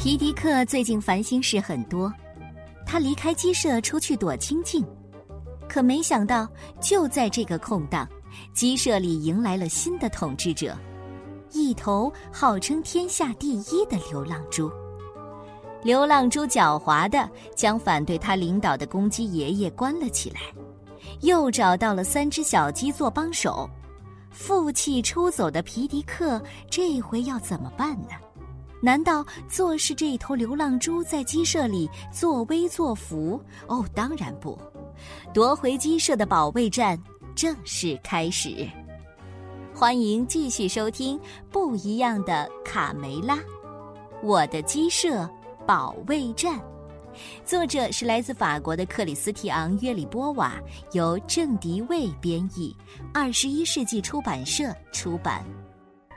皮迪克最近烦心事很多，他离开鸡舍出去躲清静，可没想到就在这个空档，鸡舍里迎来了新的统治者，一头号称天下第一的流浪猪。流浪猪狡猾的将反对他领导的公鸡爷爷关了起来，又找到了三只小鸡做帮手。负气出走的皮迪克这回要怎么办呢？难道坐视这一头流浪猪在鸡舍里作威作福？哦，当然不！夺回鸡舍的保卫战正式开始。欢迎继续收听《不一样的卡梅拉》，我的鸡舍。保卫战，作者是来自法国的克里斯提昂·约里波瓦，由郑迪卫编译，二十一世纪出版社出版。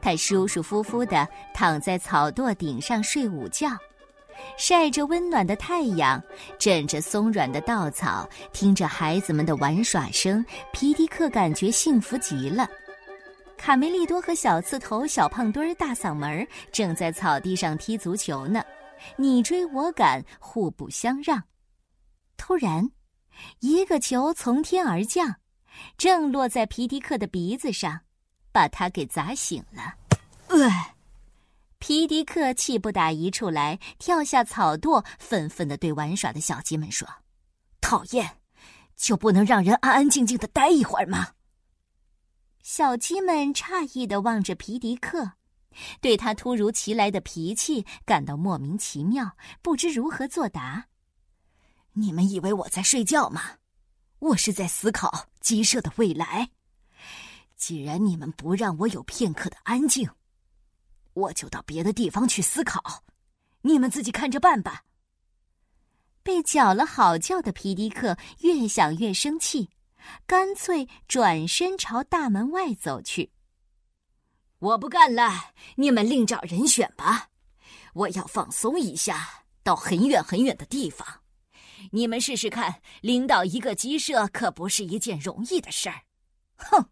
他舒舒服服的躺在草垛顶上睡午觉，晒着温暖的太阳，枕着松软的稻草，听着孩子们的玩耍声，皮迪克感觉幸福极了。卡梅利多和小刺头、小胖墩儿、大嗓门正在草地上踢足球呢，你追我赶，互不相让。突然。一个球从天而降，正落在皮迪克的鼻子上，把他给砸醒了。呃，皮迪克气不打一处来，跳下草垛，愤愤地对玩耍的小鸡们说：“讨厌，就不能让人安安静静的待一会儿吗？”小鸡们诧异的望着皮迪克，对他突如其来的脾气感到莫名其妙，不知如何作答。你们以为我在睡觉吗？我是在思考鸡舍的未来。既然你们不让我有片刻的安静，我就到别的地方去思考。你们自己看着办吧。被搅了好觉的皮迪克越想越生气，干脆转身朝大门外走去。我不干了，你们另找人选吧。我要放松一下，到很远很远的地方。你们试试看，领导一个鸡舍可不是一件容易的事儿。哼！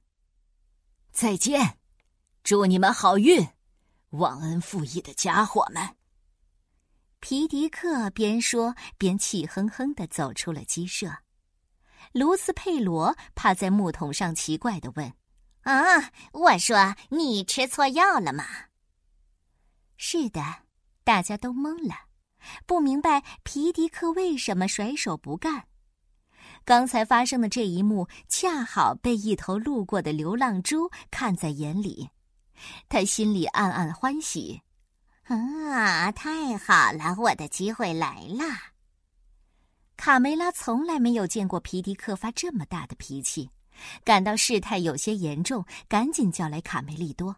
再见，祝你们好运，忘恩负义的家伙们。皮迪克边说边气哼哼的走出了鸡舍。卢斯佩罗趴在木桶上，奇怪的问：“啊，我说你吃错药了吗？”是的，大家都懵了。不明白皮迪克为什么甩手不干。刚才发生的这一幕恰好被一头路过的流浪猪看在眼里，他心里暗暗欢喜。啊，太好了，我的机会来了！卡梅拉从来没有见过皮迪克发这么大的脾气，感到事态有些严重，赶紧叫来卡梅利多：“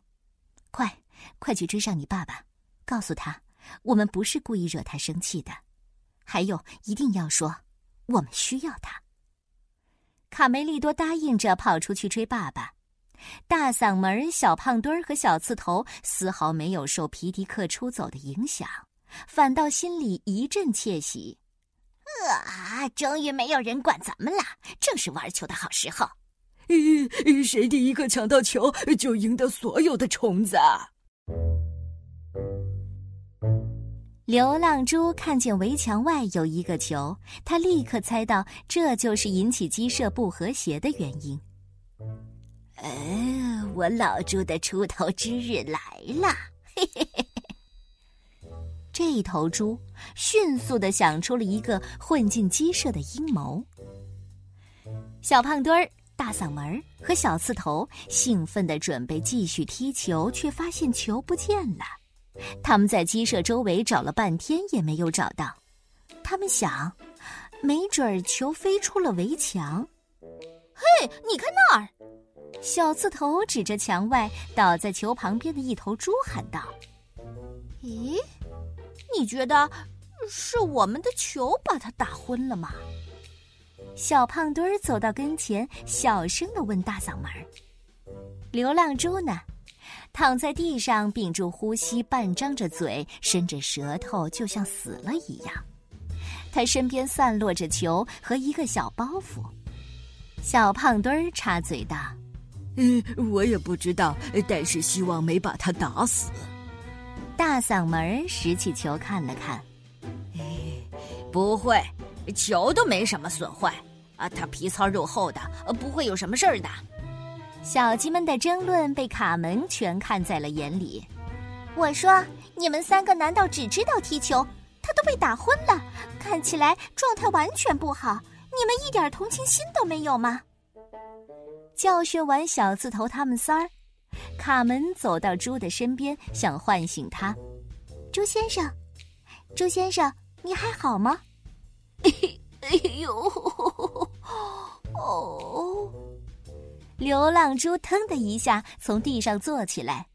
快，快去追上你爸爸，告诉他。”我们不是故意惹他生气的，还有一定要说，我们需要他。卡梅利多答应着跑出去追爸爸，大嗓门、小胖墩儿和小刺头丝毫没有受皮迪克出走的影响，反倒心里一阵窃喜。啊，终于没有人管咱们了，正是玩球的好时候。谁第一个抢到球，就赢得所有的虫子。流浪猪看见围墙外有一个球，他立刻猜到这就是引起鸡舍不和谐的原因。哎，我老猪的出头之日来了！嘿嘿嘿嘿。这头猪迅速的想出了一个混进鸡舍的阴谋。小胖墩儿、大嗓门和小刺头兴奋的准备继续踢球，却发现球不见了。他们在鸡舍周围找了半天也没有找到，他们想，没准儿球飞出了围墙。嘿，你看那儿！小刺头指着墙外倒在球旁边的一头猪喊道：“咦，你觉得是我们的球把他打昏了吗？小胖墩儿走到跟前，小声的问大嗓门：“流浪猪呢？躺在地上，屏住呼吸，半张着嘴，伸着舌头，就像死了一样。他身边散落着球和一个小包袱。”小胖墩儿插嘴道：“嗯，我也不知道，但是希望没把他打死。”大嗓门拾起球看了看，不会，球都没什么损坏啊，他皮糙肉厚的，不会有什么事儿的。小鸡们的争论被卡门全看在了眼里。我说：“你们三个难道只知道踢球？他都被打昏了，看起来状态完全不好。你们一点同情心都没有吗？”教训完小刺头他们仨儿。卡门走到猪的身边，想唤醒他。猪先生，猪先生，你还好吗？哎呦，哦！流浪猪腾的一下从地上坐起来，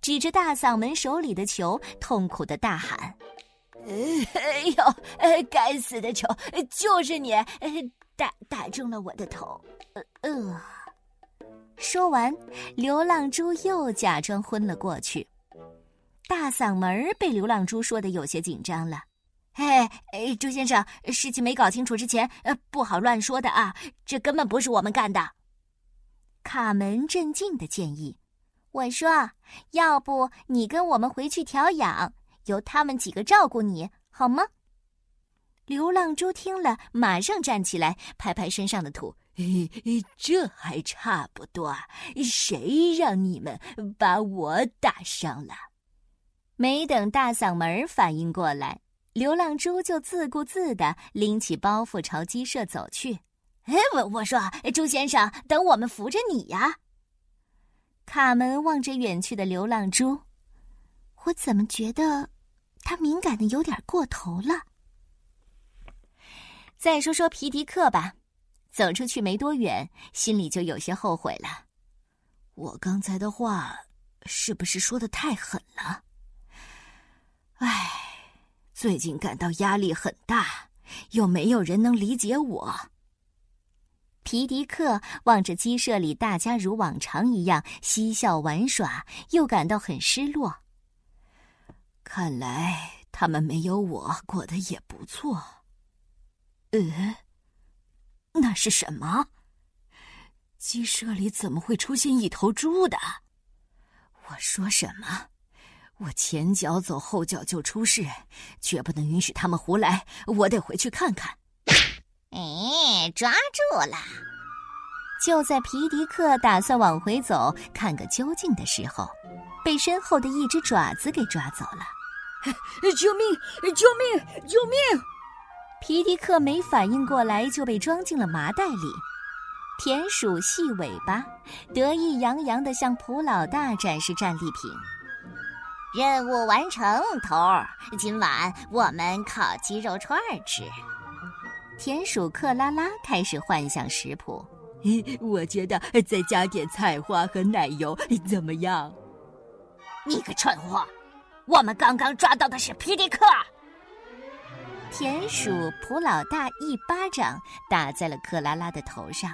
指着大嗓门手里的球，痛苦的大喊：“哎呦，该死的球，就是你，打打中了我的头，呃。”说完，流浪猪又假装昏了过去。大嗓门被流浪猪说的有些紧张了。哎哎，猪先生，事情没搞清楚之前，呃，不好乱说的啊！这根本不是我们干的。卡门镇静的建议：“我说，要不你跟我们回去调养，由他们几个照顾你好吗？”流浪猪听了，马上站起来，拍拍身上的土。这还差不多，谁让你们把我打伤了？没等大嗓门反应过来，流浪猪就自顾自的拎起包袱朝鸡舍走去。哎，我我说，朱先生，等我们扶着你呀。卡门望着远去的流浪猪，我怎么觉得他敏感的有点过头了？再说说皮迪克吧。走出去没多远，心里就有些后悔了。我刚才的话是不是说的太狠了？唉，最近感到压力很大，又没有人能理解我。皮迪克望着鸡舍里大家如往常一样嬉笑玩耍，又感到很失落。看来他们没有我过得也不错。呃。那是什么？鸡舍里怎么会出现一头猪的？我说什么？我前脚走，后脚就出事，绝不能允许他们胡来！我得回去看看。哎，抓住了！就在皮迪克打算往回走，看个究竟的时候，被身后的一只爪子给抓走了。救命！救命！救命！皮迪克没反应过来，就被装进了麻袋里。田鼠细尾巴得意洋洋地向普老大展示战利品。任务完成，头儿。今晚我们烤鸡肉串吃。田鼠克拉拉开始幻想食谱。我觉得再加点菜花和奶油怎么样？你个蠢货！我们刚刚抓到的是皮迪克。田鼠普老大一巴掌打在了克拉拉的头上。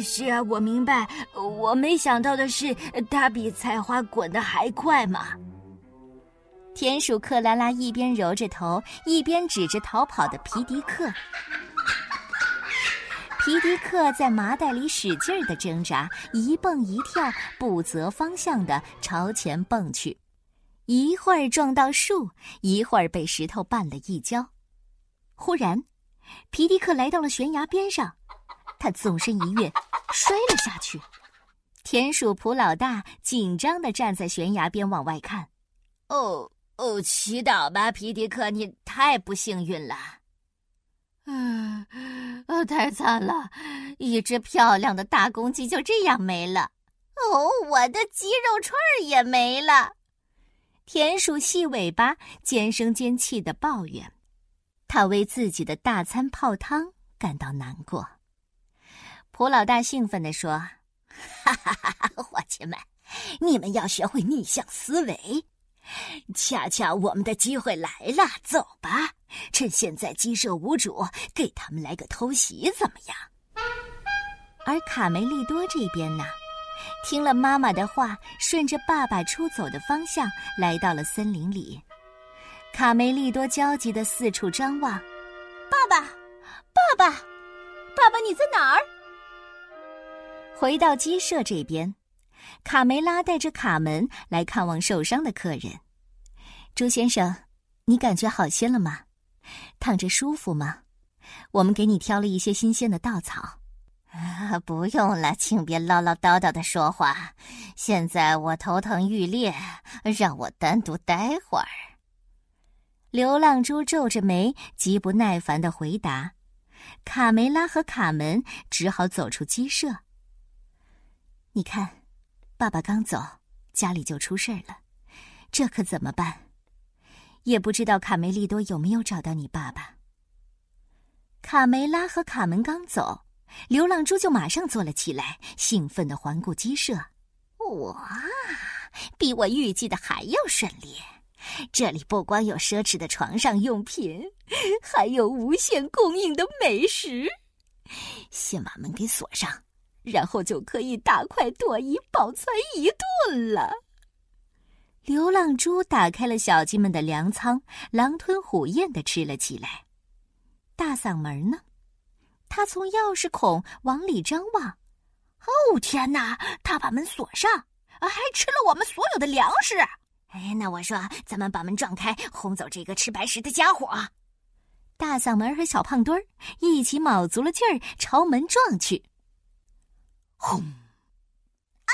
是啊，我明白。我没想到的是，它比菜花滚得还快嘛。田鼠克拉拉一边揉着头，一边指着逃跑的皮迪克。皮迪克在麻袋里使劲儿的挣扎，一蹦一跳，不择方向的朝前蹦去。一会儿撞到树，一会儿被石头绊了一跤。忽然，皮迪克来到了悬崖边上，他纵身一跃，摔了下去。田鼠普老大紧张的站在悬崖边往外看。哦哦，祈祷吧，皮迪克，你太不幸运了。嗯，啊，太惨了，一只漂亮的大公鸡就这样没了。哦，我的鸡肉串也没了。田鼠细尾巴尖声尖气的抱怨，他为自己的大餐泡汤感到难过。普老大兴奋地说：“ 哈哈哈哈！伙计们，你们要学会逆向思维。恰恰我们的机会来了，走吧！趁现在鸡舍无主，给他们来个偷袭，怎么样？而卡梅利多这边呢，听了妈妈的话，顺着爸爸出走的方向来到了森林里。卡梅利多焦急的四处张望：“爸爸，爸爸，爸爸，你在哪儿？”回到鸡舍这边。卡梅拉带着卡门来看望受伤的客人。朱先生，你感觉好些了吗？躺着舒服吗？我们给你挑了一些新鲜的稻草。啊，不用了，请别唠唠叨叨的说话。现在我头疼欲裂，让我单独待会儿。流浪猪皱着眉，极不耐烦的回答。卡梅拉和卡门只好走出鸡舍。你看。爸爸刚走，家里就出事儿了，这可怎么办？也不知道卡梅利多有没有找到你爸爸。卡梅拉和卡门刚走，流浪猪就马上坐了起来，兴奋的环顾鸡舍。哇，比我预计的还要顺利！这里不光有奢侈的床上用品，还有无限供应的美食。先把门给锁上。然后就可以大快朵颐，饱餐一顿了。流浪猪打开了小鸡们的粮仓，狼吞虎咽的吃了起来。大嗓门呢？他从钥匙孔往里张望。哦天哪！他把门锁上，还吃了我们所有的粮食。哎，那我说，咱们把门撞开，轰走这个吃白食的家伙。大嗓门和小胖墩儿一起卯足了劲儿朝门撞去。轰！啊！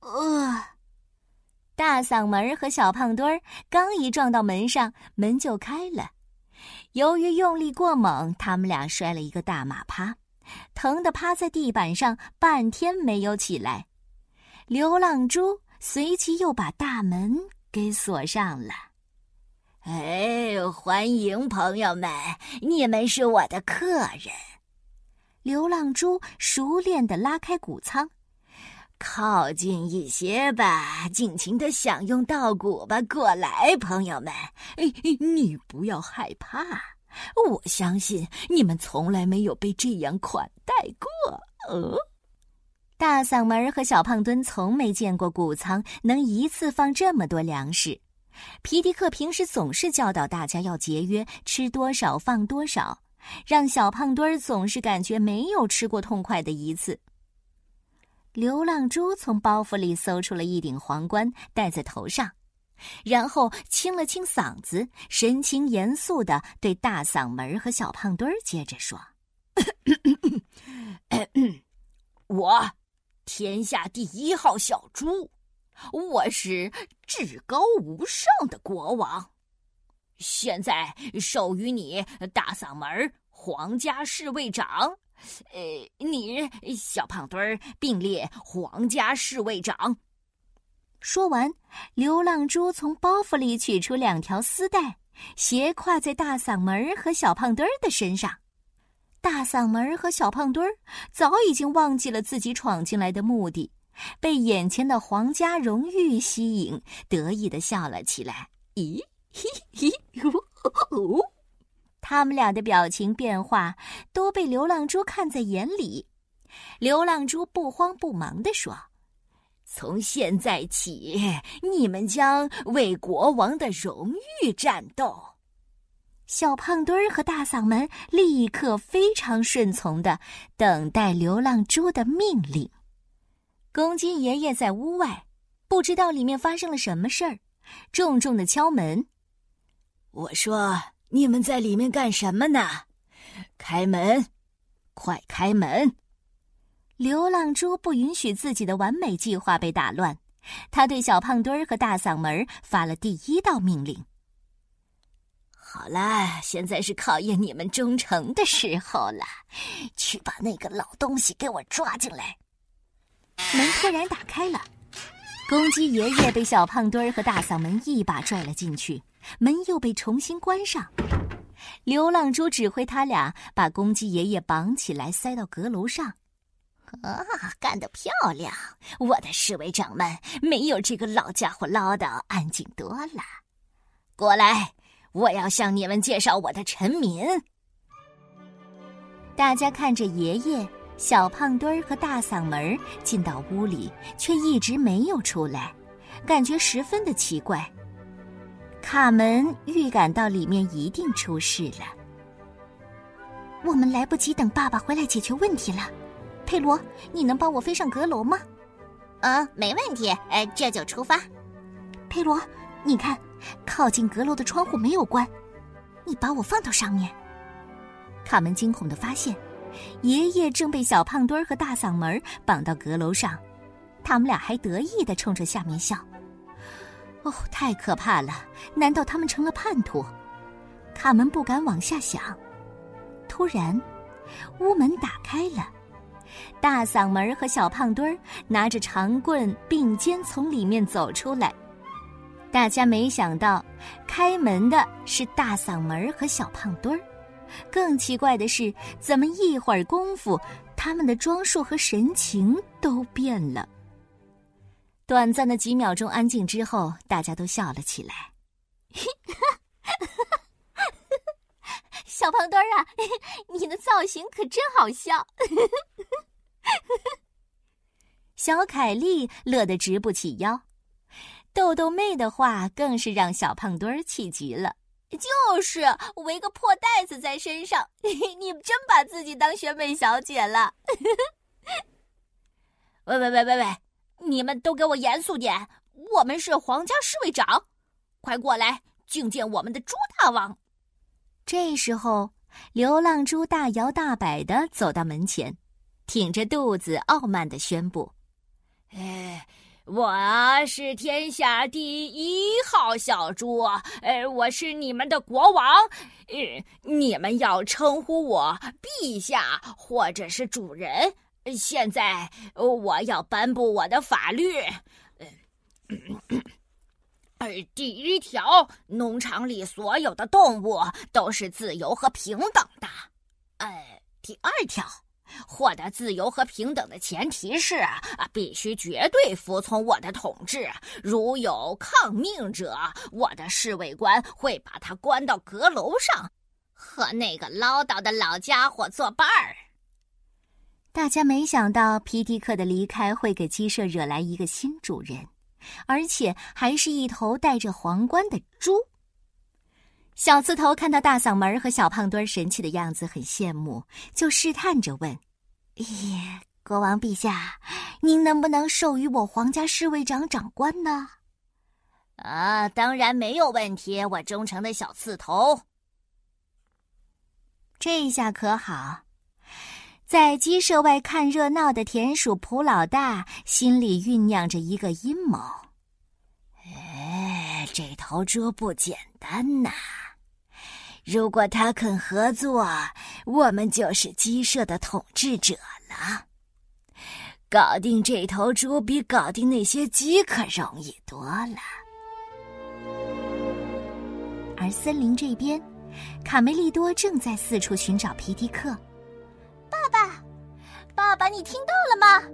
呃，大嗓门和小胖墩儿刚一撞到门上，门就开了。由于用力过猛，他们俩摔了一个大马趴，疼得趴在地板上半天没有起来。流浪猪随即又把大门给锁上了。哎，欢迎朋友们，你们是我的客人。流浪猪熟练的拉开谷仓，靠近一些吧，尽情的享用稻谷吧。过来，朋友们，你不要害怕，我相信你们从来没有被这样款待过。呃，大嗓门和小胖墩从没见过谷仓能一次放这么多粮食。皮迪克平时总是教导大家要节约，吃多少放多少。让小胖墩儿总是感觉没有吃过痛快的一次。流浪猪从包袱里搜出了一顶皇冠，戴在头上，然后清了清嗓子，神情严肃的对大嗓门和小胖墩儿接着说：“我，天下第一号小猪，我是至高无上的国王。”现在授予你大嗓门皇家侍卫长，呃，你小胖墩儿并列皇家侍卫长。说完，流浪猪从包袱里取出两条丝带，斜挎在大嗓门和小胖墩儿的身上。大嗓门和小胖墩儿早已经忘记了自己闯进来的目的，被眼前的皇家荣誉吸引，得意的笑了起来。咦？嘿嘿，哦，他们俩的表情变化都被流浪猪看在眼里。流浪猪不慌不忙地说：“从现在起，你们将为国王的荣誉战斗。”小胖墩儿和大嗓门立刻非常顺从的等待流浪猪的命令。公鸡爷爷在屋外，不知道里面发生了什么事儿，重重的敲门。我说：“你们在里面干什么呢？开门，快开门！”流浪猪不允许自己的完美计划被打乱，他对小胖墩儿和大嗓门发了第一道命令：“好啦，现在是考验你们忠诚的时候了，去把那个老东西给我抓进来。”门突然打开了，公鸡爷爷被小胖墩儿和大嗓门一把拽了进去。门又被重新关上，流浪猪指挥他俩把公鸡爷爷绑起来，塞到阁楼上。啊，干得漂亮！我的侍卫长们没有这个老家伙唠叨安静多了。过来，我要向你们介绍我的臣民。大家看着爷爷、小胖墩儿和大嗓门进到屋里，却一直没有出来，感觉十分的奇怪。卡门预感到里面一定出事了，我们来不及等爸爸回来解决问题了。佩罗，你能帮我飞上阁楼吗？啊，没问题，哎，这就出发。佩罗，你看，靠近阁楼的窗户没有关，你把我放到上面。卡门惊恐的发现，爷爷正被小胖墩儿和大嗓门绑到阁楼上，他们俩还得意的冲着下面笑。哦，太可怕了！难道他们成了叛徒？卡门不敢往下想。突然，屋门打开了。大嗓门和小胖墩儿拿着长棍并肩从里面走出来，大家没想到，开门的是大嗓门和小胖墩儿。更奇怪的是，怎么一会儿功夫，他们的装束和神情都变了。短暂的几秒钟安静之后，大家都笑了起来。小胖墩儿啊，你的造型可真好笑！小凯丽乐得直不起腰，豆豆妹的话更是让小胖墩儿气极了。就是围个破袋子在身上，你真把自己当选美小姐了！喂喂喂喂喂，你们都给我严肃点！我们是皇家侍卫长，快过来觐见我们的猪大王。这时候，流浪猪大摇大摆的走到门前。挺着肚子，傲慢的宣布：“哎，我是天下第一号小猪，呃，我是你们的国王，呃，你们要称呼我陛下或者是主人。现在我要颁布我的法律，呃，第一条，农场里所有的动物都是自由和平等的。呃，第二条。”获得自由和平等的前提是啊，必须绝对服从我的统治。如有抗命者，我的侍卫官会把他关到阁楼上，和那个唠叨的老家伙作伴儿。大家没想到皮迪克的离开会给鸡舍惹来一个新主人，而且还是一头戴着皇冠的猪。小刺头看到大嗓门和小胖墩神气的样子，很羡慕，就试探着问：“咦，国王陛下，您能不能授予我皇家侍卫长长官呢？”“啊，当然没有问题，我忠诚的小刺头。”这一下可好，在鸡舍外看热闹的田鼠普老大心里酝酿着一个阴谋。哎，这头猪不简单呐！如果他肯合作，我们就是鸡舍的统治者了。搞定这头猪比搞定那些鸡可容易多了。而森林这边，卡梅利多正在四处寻找皮迪克。爸爸，你听到了吗？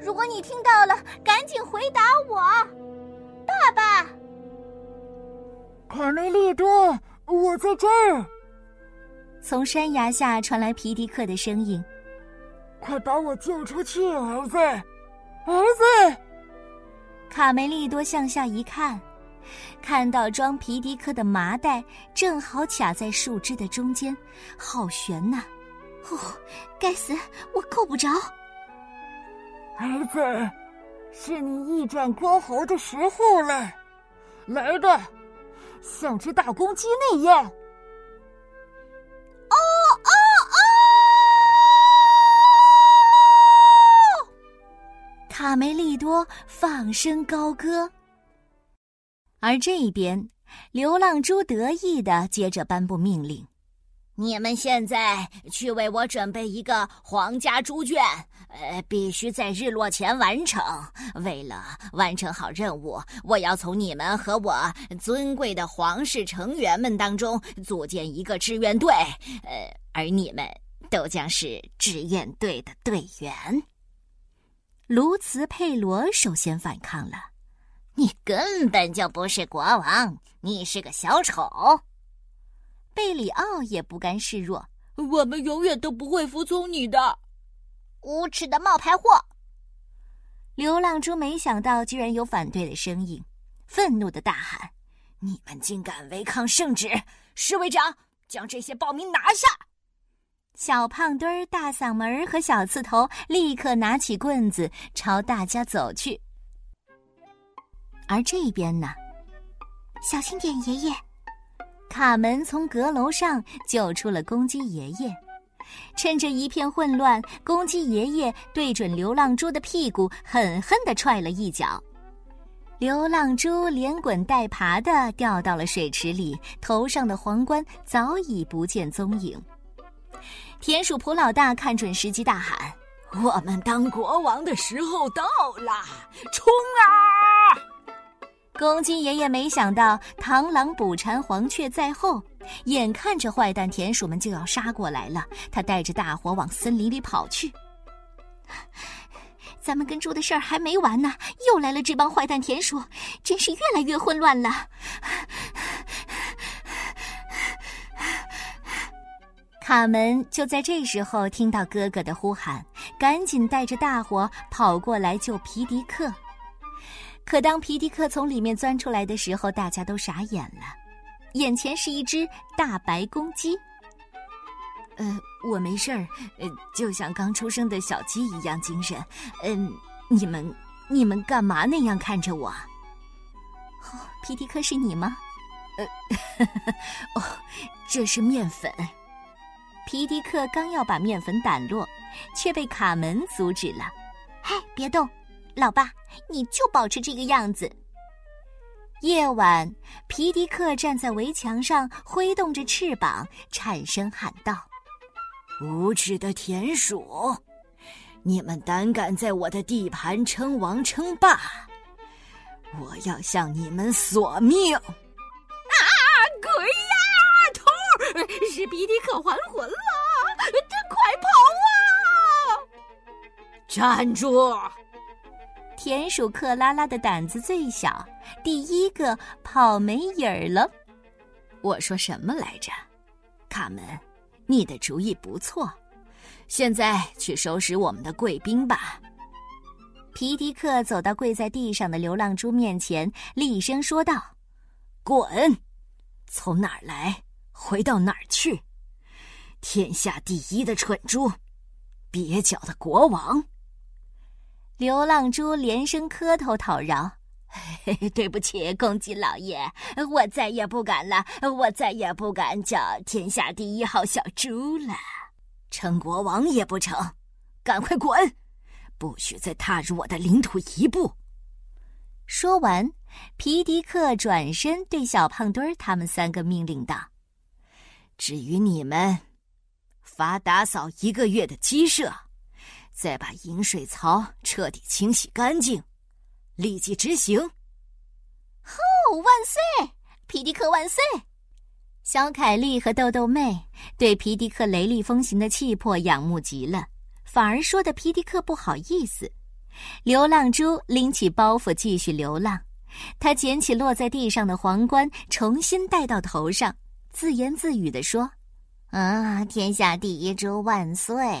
如果你听到了，赶紧回答我。爸爸，卡梅利多。我在这儿。从山崖下传来皮迪克的声音：“快把我救出去，儿子，儿子！”卡梅利多向下一看，看到装皮迪克的麻袋正好卡在树枝的中间，好悬呐！哦，该死，我够不着。儿子，是你一展歌喉的时候了，来吧。像只大公鸡那样！哦哦哦！卡梅利多放声高歌，而这一边，流浪猪得意的接着颁布命令。你们现在去为我准备一个皇家猪圈，呃，必须在日落前完成。为了完成好任务，我要从你们和我尊贵的皇室成员们当中组建一个志愿队，呃，而你们都将是志愿队的队员。卢茨佩罗首先反抗了：“你根本就不是国王，你是个小丑。”贝里奥也不甘示弱：“我们永远都不会服从你的，无耻的冒牌货！”流浪猪没想到居然有反对的声音，愤怒的大喊：“你们竟敢违抗圣旨！侍卫长，将这些暴民拿下！”小胖墩儿、大嗓门和小刺头立刻拿起棍子朝大家走去。而这边呢，小心点，爷爷！卡门从阁楼上救出了公鸡爷爷。趁着一片混乱，公鸡爷爷对准流浪猪的屁股狠狠地踹了一脚，流浪猪连滚带爬的掉到了水池里，头上的皇冠早已不见踪影。田鼠普老大看准时机，大喊：“我们当国王的时候到了！冲啊！”公鸡爷爷没想到螳螂捕蝉，黄雀在后，眼看着坏蛋田鼠们就要杀过来了，他带着大伙往森林里跑去。咱们跟猪的事儿还没完呢，又来了这帮坏蛋田鼠，真是越来越混乱了。卡门就在这时候听到哥哥的呼喊，赶紧带着大伙跑过来救皮迪克。可当皮迪克从里面钻出来的时候，大家都傻眼了，眼前是一只大白公鸡。呃，我没事儿，呃，就像刚出生的小鸡一样精神。嗯，你们你们干嘛那样看着我？哦，皮迪克是你吗？呃，哦，这是面粉。皮迪克刚要把面粉掸落，却被卡门阻止了。“嗨，别动，老爸，你就保持这个样子。”夜晚，皮迪克站在围墙上，挥动着翅膀，颤声喊道：“无耻的田鼠，你们胆敢在我的地盘称王称霸，我要向你们索命！”啊，鬼呀！是皮迪克还魂了！他快跑啊！站住！田鼠克拉拉的胆子最小，第一个跑没影儿了。我说什么来着？卡门，你的主意不错。现在去收拾我们的贵宾吧。皮迪克走到跪在地上的流浪猪面前，厉声说道：“滚！从哪儿来？”回到哪儿去？天下第一的蠢猪，蹩脚的国王。流浪猪连声磕头讨饶：“ 对不起，公鸡老爷，我再也不敢了，我再也不敢叫天下第一号小猪了。称国王也不成，赶快滚！不许再踏入我的领土一步。”说完，皮迪克转身对小胖墩儿他们三个命令道。至于你们，罚打扫一个月的鸡舍，再把饮水槽彻底清洗干净，立即执行。吼！万岁！皮迪克万岁！小凯莉和豆豆妹对皮迪克雷厉风行的气魄仰慕极了，反而说的皮迪克不好意思。流浪猪拎起包袱继续流浪，他捡起落在地上的皇冠，重新戴到头上。自言自语地说：“啊，天下第一猪万岁！”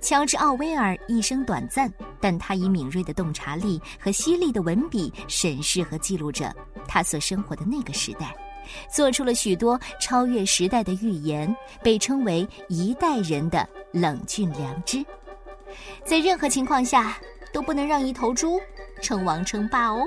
乔治·奥威尔一生短暂，但他以敏锐的洞察力和犀利的文笔审视和记录着他所生活的那个时代，做出了许多超越时代的预言，被称为一代人的冷峻良知。在任何情况下都不能让一头猪称王称霸哦。